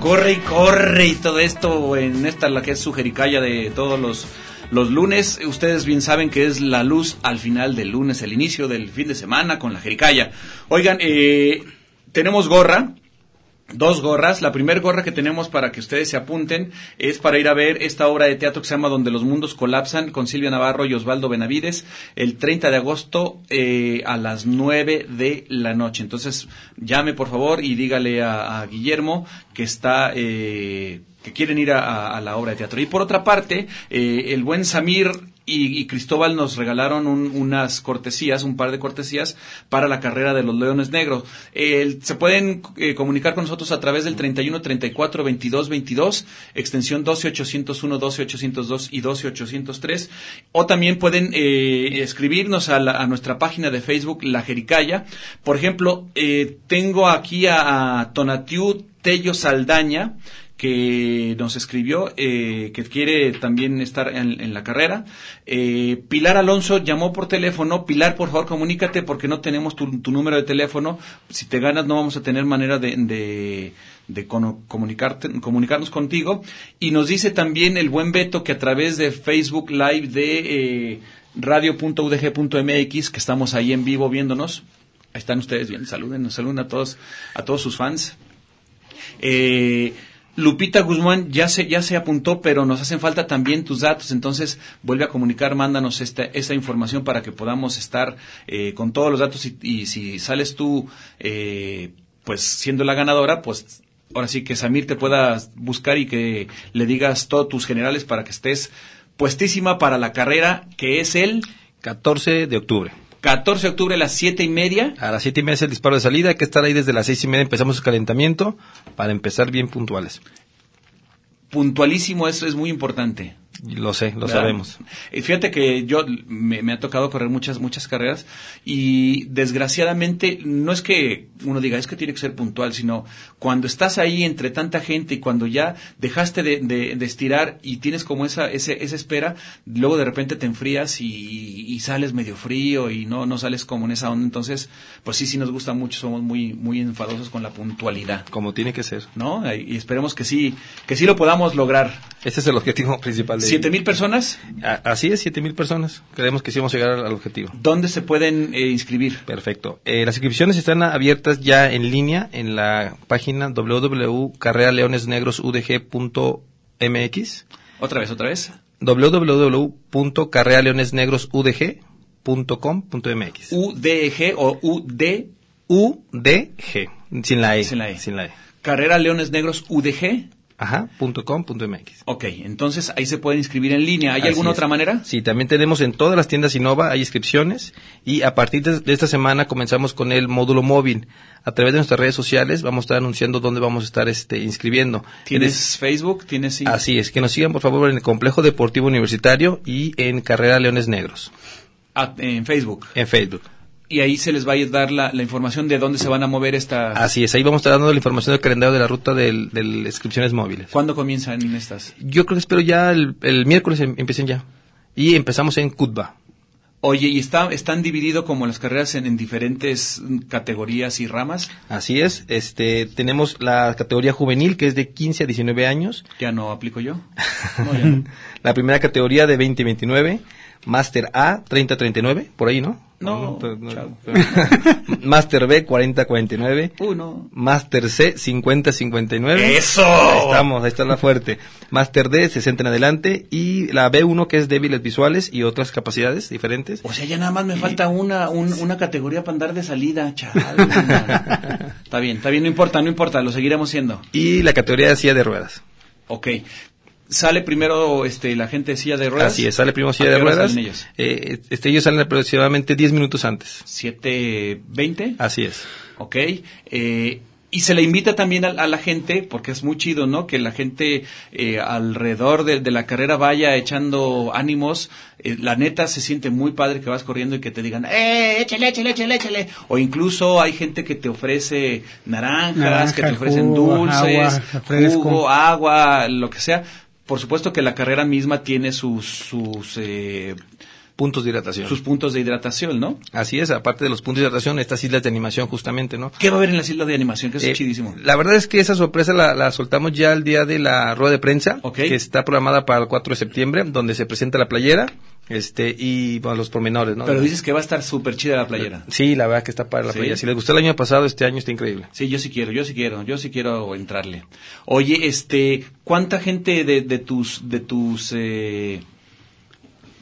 Corre y corre y todo esto en esta la que es su jericaya de todos los los lunes. Ustedes bien saben que es la luz al final del lunes, el inicio del fin de semana con la jericaya. Oigan, eh, tenemos gorra. Dos gorras. La primera gorra que tenemos para que ustedes se apunten es para ir a ver esta obra de teatro que se llama Donde los mundos colapsan con Silvia Navarro y Osvaldo Benavides el 30 de agosto eh, a las 9 de la noche. Entonces llame por favor y dígale a, Guillermo que está... Eh, que quieren ir a, a- a la obra de teatro. Y por otra parte, eh, el buen Samir y, Cristóbal nos regalaron un- unas cortesías, un par de cortesías para la carrera de los Leones Negros. El- se pueden eh, comunicar con nosotros a través del 31 34 22 22, extensión 12 801, 12 802 y 12 803. O también pueden eh, escribirnos a nuestra página de Facebook, La Jericaya. Por ejemplo, eh, tengo aquí a, a Tonatiu Tello Saldaña, que nos escribió, eh, que quiere también estar en, la carrera. Eh, Pilar Alonso llamó por teléfono. Pilar, por favor, comunícate porque no tenemos tu, número de teléfono. Si te ganas, no vamos a tener manera de, de, comunicarnos contigo. Y nos dice también el buen Beto que a través de Facebook Live de eh, radio.udg.mx, que estamos ahí en vivo viéndonos. Ahí están ustedes bien, saluden, saluden a todos, a todos sus fans. Eh, Lupita Guzmán ya se, ya se apuntó, pero nos hacen falta también tus datos, entonces vuelve a comunicar, mándanos esta, esa información para que podamos estar eh, con todos los datos y, y si sales tú, eh, pues siendo la ganadora, pues ahora sí que Samir te pueda buscar y que le digas todos tus generales para que estés puestísima para la carrera que es el 14 de octubre. 14 de octubre a las siete y media. A las siete y media es el disparo de salida, hay que estar ahí desde las seis y media, empezamos el calentamiento para empezar bien puntuales. Puntualísimo, eso es muy importante. Lo sé, lo ¿verdad? sabemos. Eh, Fíjate que yo me, me ha tocado correr muchas muchas carreras y desgraciadamente no es que uno diga es que tiene que ser puntual, sino cuando estás ahí entre tanta gente y cuando ya dejaste de, de- de estirar y tienes como esa ese- esa espera, luego de repente te enfrías y, y sales medio frío y no no sales como en esa onda. Entonces, pues sí sí nos gusta mucho, somos muy muy enfadosos con la puntualidad, Como tiene que ser. ¿no? Y esperemos que sí que sí lo podamos lograr. Ese es el objetivo principal de Siete mil personas. Así es, siete mil personas. Creemos que sí vamos a llegar al, al objetivo. ¿Dónde se pueden eh, inscribir? Perfecto. Eh, las inscripciones están abiertas ya en línea en la página www.carrealeonesnegrosudg.mx Otra vez, otra vez. www.carrealeonesnegrosudg.com.mx UDG o UD. UDG. Sin la E. Sin la E. Sin la E. Carrera Leones Negros UDG. Ajá, punto com, punto MX. Ok, entonces ahí se pueden inscribir en línea. ¿Hay Así alguna es. otra manera? Sí, también tenemos en todas las tiendas Innova, hay inscripciones y a partir de, esta semana comenzamos con el módulo móvil. A través de nuestras redes sociales vamos a estar anunciando dónde vamos a estar este, inscribiendo. ¿Tienes Es- Facebook? ¿Tienes sí? Así es, que nos sigan por favor en el Complejo Deportivo Universitario y en Carrera Leones Negros, Ah, en Facebook. en Facebook. Y ahí se les va a dar la, la información de dónde se van a mover esta... Así es, ahí vamos a estar dando la información del calendario de la ruta de las inscripciones móviles. ¿Cuándo comienzan estas? Yo creo que espero ya el, el miércoles em- empiecen ya. Y empezamos en Cutba. Oye, ¿y está, están divididos como las carreras en, en diferentes categorías y ramas? Así es, este, tenemos la categoría juvenil que es de 15 a 19 años, Ya no aplico yo. [laughs] No, ya no. la primera categoría de 20 a 29, Máster A 30 a 39, por ahí, ¿no? No. [laughs] Máster B 40 a 49, Uno. Máster C 50 a 59. ¡Eso! Ahí estamos, ahí está la fuerte. Máster D 60 en adelante y la B1 que es débiles visuales y otras capacidades diferentes. O sea, ya nada más me falta una, un- [laughs] una categoría para andar de salida, chaval. [laughs] está bien, está bien, no importa, no importa, lo seguiremos siendo. Y la categoría de silla de ruedas. Ok. Sale primero este, la gente de silla de ruedas. Así es, sale primero ¿A silla de ruedas. salen ellos? Eh, este, ellos salen aproximadamente 10 minutos antes. ¿7.20? Así es. Ok. Eh, y se le invita también a, a la gente, porque es muy chido, ¿no? Que la gente eh, alrededor de, de la carrera vaya echando ánimos. Eh, la neta se siente muy padre que vas corriendo y que te digan, ¡eh, échale, échale, échale, échale! O incluso hay gente que te ofrece naranjas, Naranja, que te ofrecen jugo, dulces, agua, jugo, agua, lo que sea. Por supuesto que la carrera misma tiene sus, sus eh, puntos de hidratación. sus puntos de hidratación, ¿no? Así es, aparte de los puntos de hidratación, estas islas de animación justamente, ¿no? ¿Qué va a haber en las islas de animación? Que es Eh, chidísimo. La verdad es que esa sorpresa la, la soltamos ya el día de la rueda de prensa, que está programada para el 4 de septiembre, donde se presenta la playera este y bueno, los pormenores, ¿no? Pero dices que va a estar súper chida la playera. Sí, la verdad que está para la Sí. playera. Si les gustó el año pasado, este año está increíble. Sí, yo sí quiero, yo sí quiero, yo sí quiero entrarle. Oye, este, ¿cuánta gente de, de tus, de tus eh,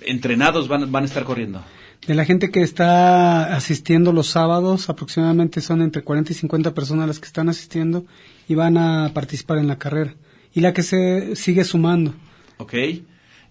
entrenados van, van a estar corriendo? De la gente que está asistiendo los sábados, aproximadamente son entre 40 y 50 personas las que están asistiendo y van a participar en la carrera. Y la que se sigue sumando. ¿Ok?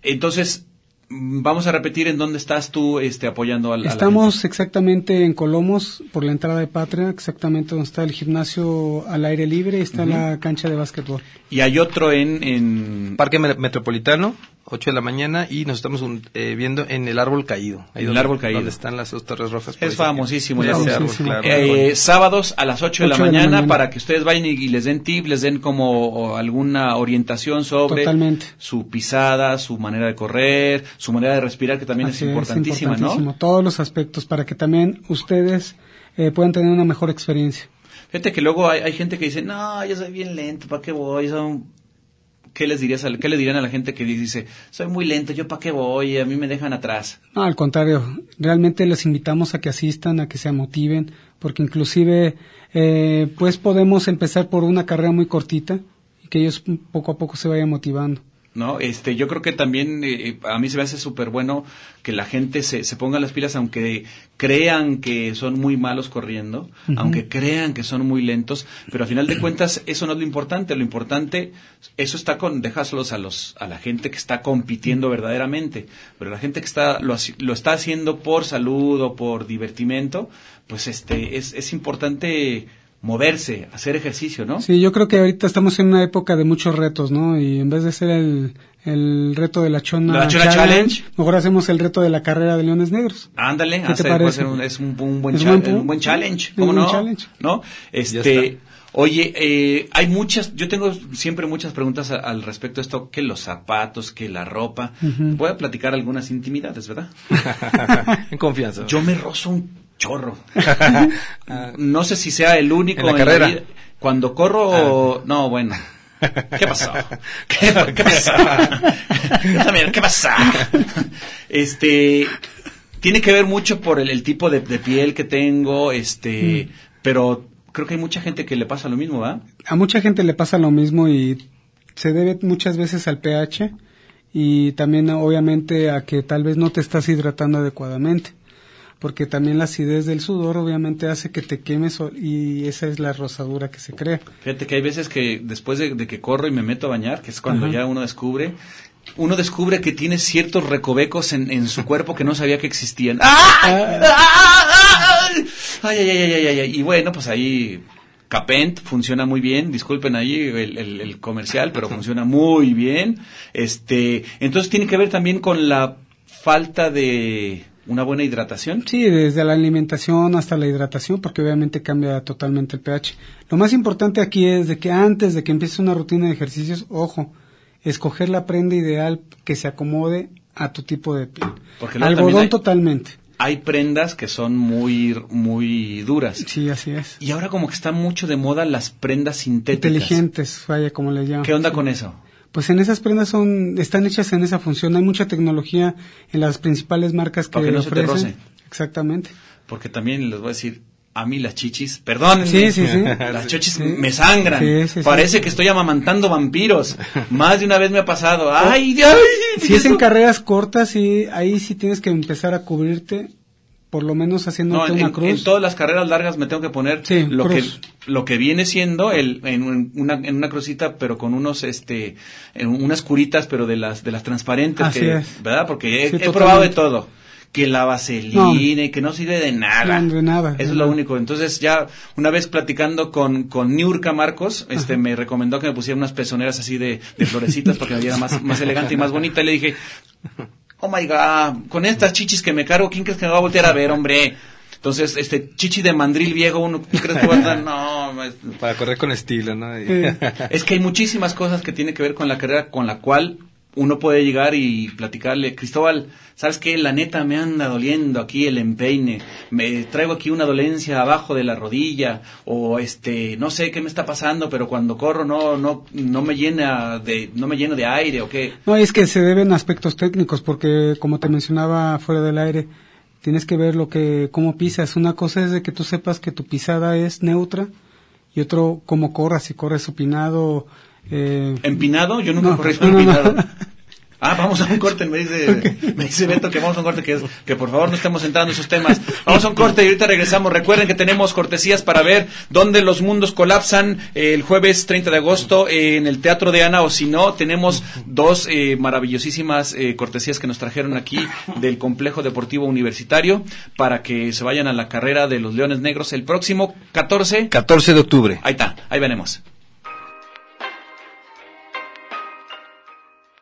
Entonces, vamos a repetir en dónde estás tú este, apoyando al. a la Estamos exactamente en Colomos, por la entrada de Patria, exactamente donde está el gimnasio al aire libre y está la cancha de básquetbol. Y hay otro en. en... Parque Me- Metropolitano, 8 de la mañana, y nos estamos un- eh, viendo en el árbol caído. Ahí En el donde- árbol caído. Donde están las dos torres rojas. Es famosísimo árbol. árbol, Famosísimo. claro. Eh, sábados a las 8 de la, Ocho de la mañana, para que ustedes vayan y, y les den tip, les den como alguna orientación sobre Totalmente. su pisada, su manera de correr, su manera de respirar, que también Así es importantísima, importantísimo. ¿no? Todos los aspectos para que también ustedes eh, puedan tener una mejor experiencia. Fíjate que luego hay, hay gente que dice, no, yo soy bien lento, ¿para qué voy? Son... ¿Qué les dirías qué le dirían a la gente que dice, soy muy lento, yo para qué voy? A mí me dejan atrás. No, al contrario, realmente les invitamos a que asistan, a que se motiven, porque inclusive eh, pues podemos empezar por una carrera muy cortita y que ellos poco a poco se vayan motivando. ¿No? Este, yo creo que también eh, a mí se me hace súper bueno que la gente se, se ponga las pilas, aunque crean que son muy malos corriendo, aunque crean que son muy lentos, pero a final de cuentas eso no es lo importante, lo importante, eso está con, déjaselos a los, a la gente que está compitiendo verdaderamente, pero la gente que está, lo, lo está haciendo por salud o por divertimento, pues este, es, es importante moverse, hacer ejercicio, ¿no? Sí, yo creo que ahorita estamos en una época de muchos retos, ¿no? Y en vez de hacer el, el reto de la Chona, ¿De la Chona Challenge? mejor hacemos el reto de la carrera de Leones Negros. Ándale, ¿Qué te hacer- puede parece? ser un- es un, un buen Es cha- un buen un buen challenge, un ¿cómo buen no? challenge. ¿No? Este, oye, eh, hay muchas, yo tengo siempre muchas preguntas a- al respecto de esto, que los zapatos, que la ropa. Voy a platicar algunas intimidades, ¿verdad? [laughs] en confianza. Yo me rozo un chorro. [laughs] no sé si sea el único ¿En la carrera? vida. Cuando corro, no, bueno. ¿Qué pasó? ¿Qué, [laughs] qué pasó? [laughs] ¿qué pasó? Este, tiene que ver mucho por el, el tipo de, de piel que tengo, este, pero creo que hay mucha gente que le pasa lo mismo, ¿va? A mucha gente le pasa lo mismo y se debe muchas veces al pH y también obviamente a que tal vez no te estás hidratando adecuadamente. Porque también la acidez del sudor obviamente hace que te quemes y esa es la rosadura que se crea. Fíjate que hay veces que después de, de que corro y me meto a bañar, que es cuando Ajá. ya uno descubre, uno descubre que tiene ciertos recovecos en, en su cuerpo que no sabía que existían. ¡Ah! ¡Ah! Ay, ay, ay, ay, ay, ay, ay. Y bueno, pues ahí Capent funciona muy bien, disculpen ahí el, el- el comercial, pero funciona muy bien. Este, entonces tiene que ver también con la falta de una buena hidratación. Sí, desde la alimentación hasta la hidratación, porque obviamente cambia totalmente el pH. Lo más importante aquí es de que antes de que empieces una rutina de ejercicios, ojo, escoger la prenda ideal que se acomode a tu tipo de piel. Porque Algodón hay- totalmente. Hay prendas que son muy, muy duras. Sí, así es. Y ahora como que están mucho de moda las prendas sintéticas. Inteligentes, vaya, como le llaman. ¿Qué onda con eso? Pues en esas prendas son, están hechas en esa función. Hay mucha tecnología en las principales marcas que, que no se te ofrecen. Exactamente. Porque también les voy a decir, a mí las chichis, perdón, Sí, sí, sí. [laughs] las chichis me sangran. Parece que estoy amamantando vampiros. [laughs] Más de una vez me ha pasado. ¡Ay, ay! Si es en carreras cortas, sí, ahí sí tienes que empezar a cubrirte, por lo menos haciendo No, en, una cruz. en todas las carreras largas me tengo que poner Sí, lo que lo que viene siendo el, en, un- una, en una crucita, pero con unos este en unas curitas, pero de las de las transparentes, Así que, es. ¿verdad? Porque he, Sí, he probado de todo. Que la vaselina y que no sirve de nada. No, de nada, Eso de es lo único. Entonces ya una vez platicando con, con Niurka Marcos, este me recomendó que me pusiera unas pezoneras así de, de florecitas para que me viera más, más elegante y más bonita. Y le dije, oh my god, con estas chichis que me cargo, ¿quién crees que me va a voltear a ver, hombre? Entonces, este chichi de mandril viejo, uno ¿tú crees que va a estar? No, es- Para correr con estilo, ¿no? [laughs] Es que hay muchísimas cosas que tienen que ver con la carrera con la cual uno puede llegar y platicarle, Cristóbal, ¿sabes qué? La neta me anda doliendo aquí el empeine, me traigo aquí una dolencia abajo de la rodilla, o este, no sé qué me está pasando, pero cuando corro no, no, no me llena de, no me lleno de aire, o qué. No, es que se deben aspectos técnicos, porque como te mencionaba fuera del aire, tienes que ver lo que, cómo pisas. Una cosa es de que tú sepas que tu pisada es neutra, y otro cómo corras, si corres supinado, eh, ¿Empinado? Yo nunca No, corrí no, empinado. no. Ah, vamos a un corte, me dice, [laughs] me dice Beto que vamos a un corte, que, es- que por favor no estemos entrando en esos temas. [laughs] Vamos a un corte y ahorita regresamos. Recuerden que tenemos cortesías para ver dónde los mundos colapsan eh, el jueves 30 de agosto eh, en el Teatro de Ana, o si no, tenemos dos eh, maravillosísimas eh, cortesías que nos trajeron aquí del Complejo Deportivo Universitario para que se vayan a la carrera de los Leones Negros el próximo 14. 14 de octubre. Ahí está, ahí venemos.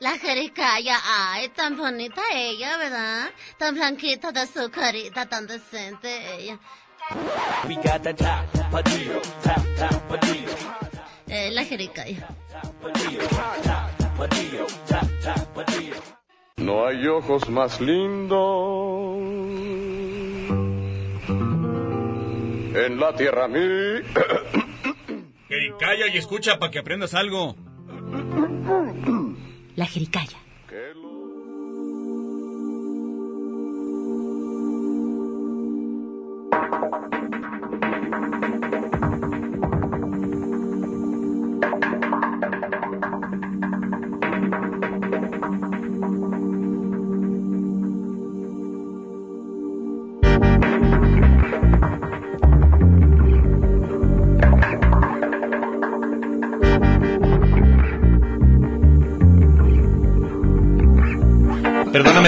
La jericaya, ay, tan bonita ella, ¿verdad? Tan blanquita de su carita, tan decente ella. Eh, la jericaya. No hay ojos más lindos en la tierra mí. Calla y escucha para que aprendas algo. [coughs] La jericaya.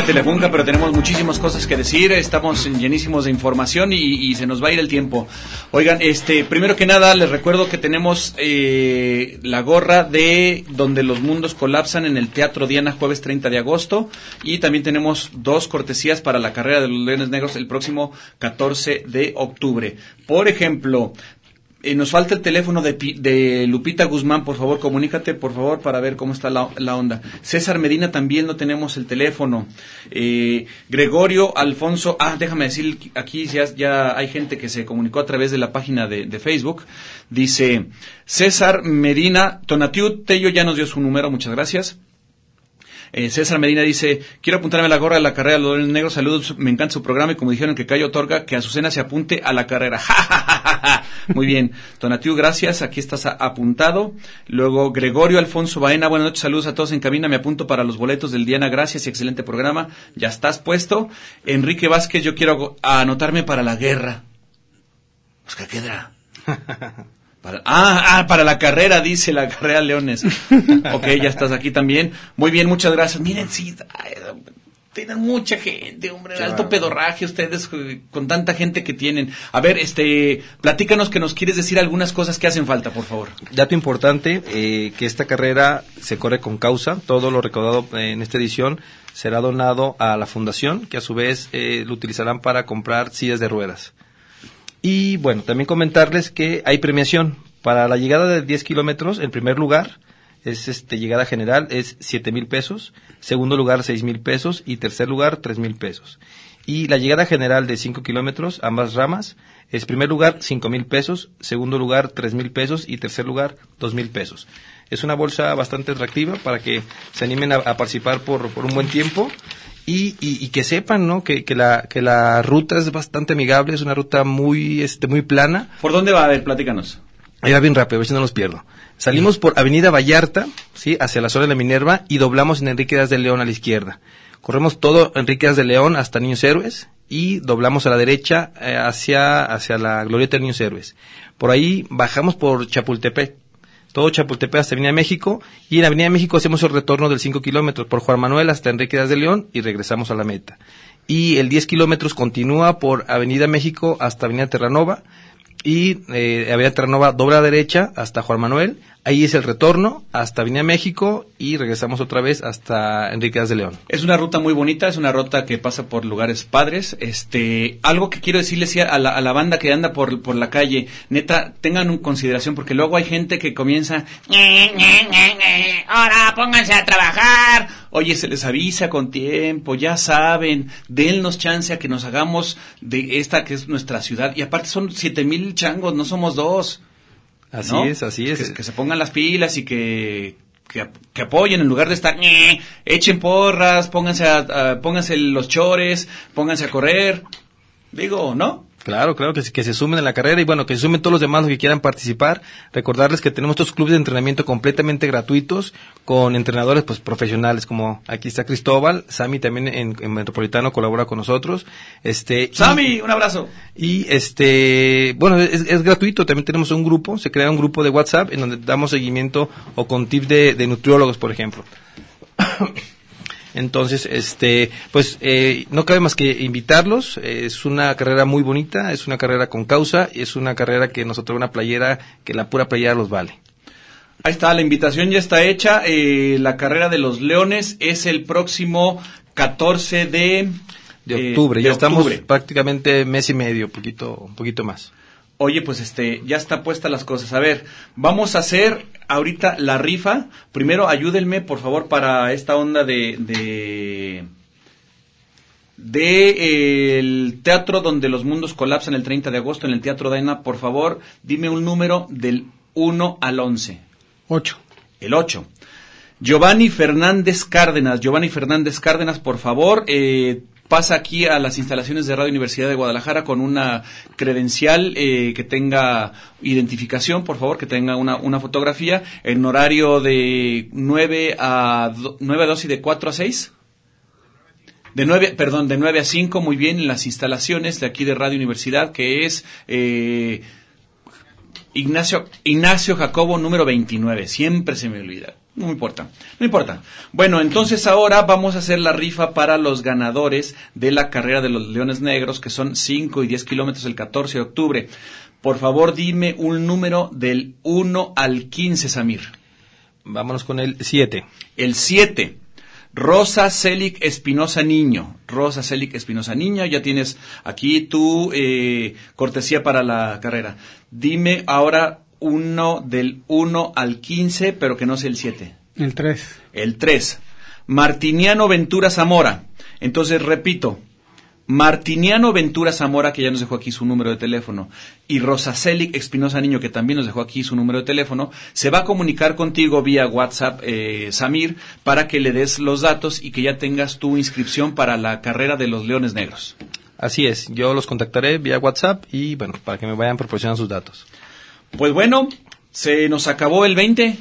Telefunca, pero tenemos muchísimas cosas que decir, estamos llenísimos de información y, y se nos va a ir el tiempo. Oigan, este, primero que nada les recuerdo que tenemos eh, la gorra de donde los mundos colapsan en el Teatro Diana jueves 30 de agosto y también tenemos dos cortesías para la carrera de los Leones Negros el próximo 14 de octubre. Por ejemplo, eh, nos falta el teléfono de, de Lupita Guzmán, por favor, comunícate, por favor, para ver cómo está la, la onda. César Medina también no tenemos el teléfono. Eh, Gregorio Alfonso, ah, déjame decir, aquí ya, ya hay gente que se comunicó a través de la página de, de Facebook. Dice, César Medina, Tonatiu Tello ya nos dio su número, muchas gracias. Eh, César Medina dice, quiero apuntarme a la gorra de la carrera de los negros, saludos, me encanta su programa y como dijeron que Cayo otorga, que Azucena se apunte a la carrera. [laughs] Muy bien, Donatiu, gracias, aquí estás apuntado. Luego Gregorio Alfonso Baena, buenas noches, saludos a todos en cabina, me apunto para los boletos del Diana, gracias y excelente programa, ya estás puesto. Enrique Vázquez, yo quiero anotarme para la guerra. Pues, ¿qué quedará? [laughs] Para- ah, ah, para la carrera, dice la carrera Leones. [laughs] ok, ya estás aquí también. Muy bien, muchas gracias. Miren, sí, ay, tienen mucha gente, hombre, alto pedorraje ustedes eh, con tanta gente que tienen. A ver, este, platícanos que nos quieres decir algunas cosas que hacen falta, por favor. Dato importante, eh, que esta carrera se corre con causa. Todo lo recaudado eh, en esta edición será donado a la fundación, que a su vez eh, lo utilizarán para comprar sillas de ruedas. Y bueno, también comentarles que hay premiación. Para la llegada de 10 kilómetros, en primer lugar, es este llegada general, es 7 mil pesos. Segundo lugar, 6 mil pesos. Y tercer lugar, 3 mil pesos. Y la llegada general de 5 kilómetros, ambas ramas, es primer lugar, 5 mil pesos. Segundo lugar, 3 mil pesos. Y tercer lugar, 2 mil pesos. Es una bolsa bastante atractiva para que se animen a, a participar por, por un buen tiempo y, y, y que sepan, ¿no? Que, que, la, que la ruta es bastante amigable, es una ruta muy, este, muy plana. ¿Por dónde va? A ver, platícanos. Ahí va bien rápido, a ver si no los pierdo. Salimos por Avenida Vallarta, ¿sí? Hacia la zona de la Minerva y doblamos en Enrique Díaz de León a la izquierda. Corremos todo Enrique Díaz de León hasta Niños Héroes y doblamos a la derecha eh, hacia, hacia la Glorieta de Niños Héroes. Por ahí bajamos por Chapultepec. Todo Chapultepec hasta Avenida México y en Avenida México hacemos el retorno del 5 kilómetros por Juan Manuel hasta Enrique de León y regresamos a la meta. Y el 10 kilómetros continúa por Avenida México hasta Avenida Terranova y eh, Avenida Terranova dobla derecha hasta Juan Manuel. Ahí es el retorno hasta Avenida México y regresamos otra vez hasta Enrique Díaz de León. Es una ruta muy bonita, es una ruta que pasa por lugares padres. Este, algo que quiero decirles a la, a la banda que anda por, por la calle, neta, tengan en consideración porque luego hay gente que comienza, Ahora pónganse a trabajar. Oye, se les avisa con tiempo, ya saben, dennos chance a que nos hagamos de esta que es nuestra ciudad. Y aparte son siete mil changos, no somos dos. Así ¿no? es, así es. Que, que se pongan las pilas y que, que, que apoyen en lugar de estar, echen porras, pónganse, a, a- pónganse los chores, pónganse a correr. Digo, ¿no? Claro, claro, que, se- que se sumen a la carrera y bueno, que se sumen todos los demás los que quieran participar. Recordarles que tenemos estos clubes de entrenamiento completamente gratuitos con entrenadores pues profesionales como aquí está Cristóbal, Sami también en, en Metropolitano colabora con nosotros. Este, Sami, un abrazo. Y este, bueno, es, es gratuito, también tenemos un grupo, se crea un grupo de WhatsApp en donde damos seguimiento o con tips de, de nutriólogos, por ejemplo. [coughs] Entonces, este, pues eh, no cabe más que invitarlos. Es una carrera muy bonita, es una carrera con causa, y es una carrera que nos otorga una playera que la pura playera los vale. Ahí está, la invitación ya está hecha. eh, la carrera de los leones es el próximo 14 de, De eh, octubre, de ya estamos prácticamente mes y medio, poquito, un poquito más. Oye, pues este, ya está puesta las cosas. A ver, vamos a hacer ahorita la rifa. Primero, ayúdenme, por favor, para esta onda de, de, de el teatro donde los mundos colapsan el 30 de agosto en el Teatro Daina. Por favor, dime un número del 1 al 11. 8. El 8. Giovanni Fernández Cárdenas. Giovanni Fernández Cárdenas, por favor, eh, pasa aquí a las instalaciones de Radio Universidad de Guadalajara con una credencial eh, que tenga identificación, por favor, que tenga una, fotografía en horario de 9 a, do- 9 a 2 y de 4 a 6. De 9, perdón, de 9 a 5, muy bien, en las instalaciones de aquí de Radio Universidad, que es eh, Ignacio, Ignacio Jacobo número 29. Siempre se me olvida. No importa, no importa. Bueno, entonces ahora vamos a hacer la rifa para los ganadores de la carrera de los Leones Negros, que son 5 y 10 kilómetros el 14 de octubre. Por favor, dime un número del 1 al 15, Samir. Vámonos con el 7. El 7. Rosa Celic Espinosa Niño. Rosa Celic Espinosa Niño, ya tienes aquí tu eh, cortesía para la carrera. Dime ahora uno del 1 al 15, pero que no sea el 7. El 3. El 3. Martiniano Ventura Zamora. Entonces, repito. Martiniano Ventura Zamora, que ya nos dejó aquí su número de teléfono, y Rosacelic Espinosa Niño, que también nos dejó aquí su número de teléfono, se va a comunicar contigo vía WhatsApp, eh, Samir, para que le des los datos y que ya tengas tu inscripción para la carrera de los Leones Negros. Así es, yo los contactaré vía WhatsApp y bueno, para que me vayan proporcionando sus datos. Pues bueno, se nos acabó el 20.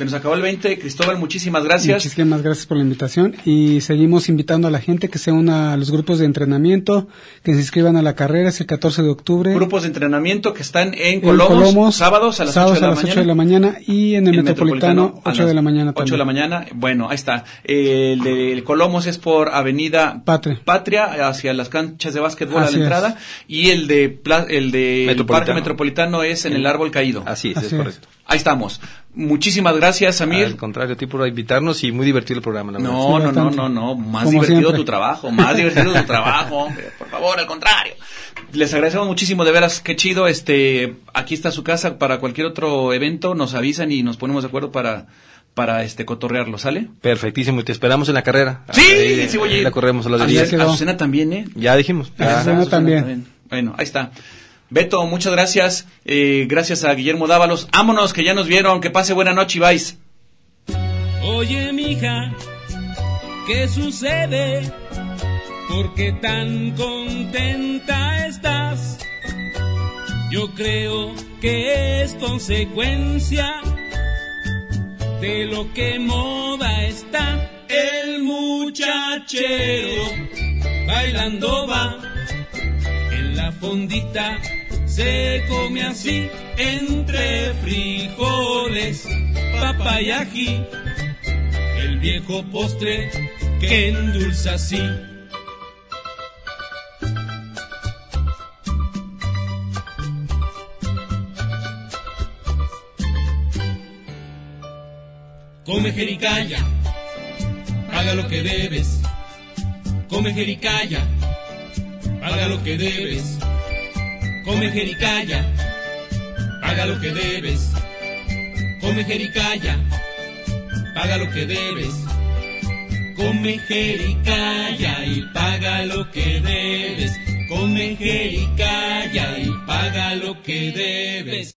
Se nos acabó el 20. Cristóbal, muchísimas gracias. Muchísimas gracias por la invitación y seguimos invitando a la gente que se una a los grupos de entrenamiento, que se inscriban a la carrera, es el 14 de octubre. Grupos de entrenamiento que están en En Colomos, sábados a las, sábados 8, de la a las 8 mañana. de la mañana y en el En Metropolitano, a 8 de la mañana 8 de la también. mañana. Bueno, ahí está. El de Colomos es por Avenida Patria. hacia las canchas de básquetbol a Así la es. entrada. Y el de, Pla- el de el Metropolitano. Parque Metropolitano es en el Árbol Caído. Así es, Así es es. correcto. Ahí estamos. Muchísimas gracias, Samir. Al contrario, a ti por invitarnos y muy divertido el programa, la. No, Sí, no, no, no, no, más Como divertido siempre. tu trabajo, más divertido tu trabajo, [laughs] hombre, por favor, al contrario. Les agradecemos muchísimo, de veras, qué chido, este, aquí está su casa para cualquier otro evento, nos avisan y nos ponemos de acuerdo para, para este, cotorrearlo, ¿sale? Perfectísimo, y te esperamos en la carrera. Sí, Ahí, sí voy a ir. La corremos a 10. Azucena- Azucena también, ¿eh? Ya dijimos. Ah. Azucena Azucena también. Bueno, ahí está. Beto, muchas gracias, eh, gracias a Guillermo Dávalos, vámonos, que ya nos vieron, que pase buena noche y vais. Oye, mija, ¿qué sucede? ¿Por qué tan contenta estás? Yo creo que es consecuencia de lo que moda está. El muchachero bailando va en la fondita. Se come así entre frijoles, papa y ají el viejo postre que endulza así. Come jericaya, paga lo que debes. Come jericaya, paga lo que debes. Come jericaya, paga lo que debes. Come jericaya paga lo que debes. Come jericaya y paga lo que debes. Come jericaya y paga lo que debes.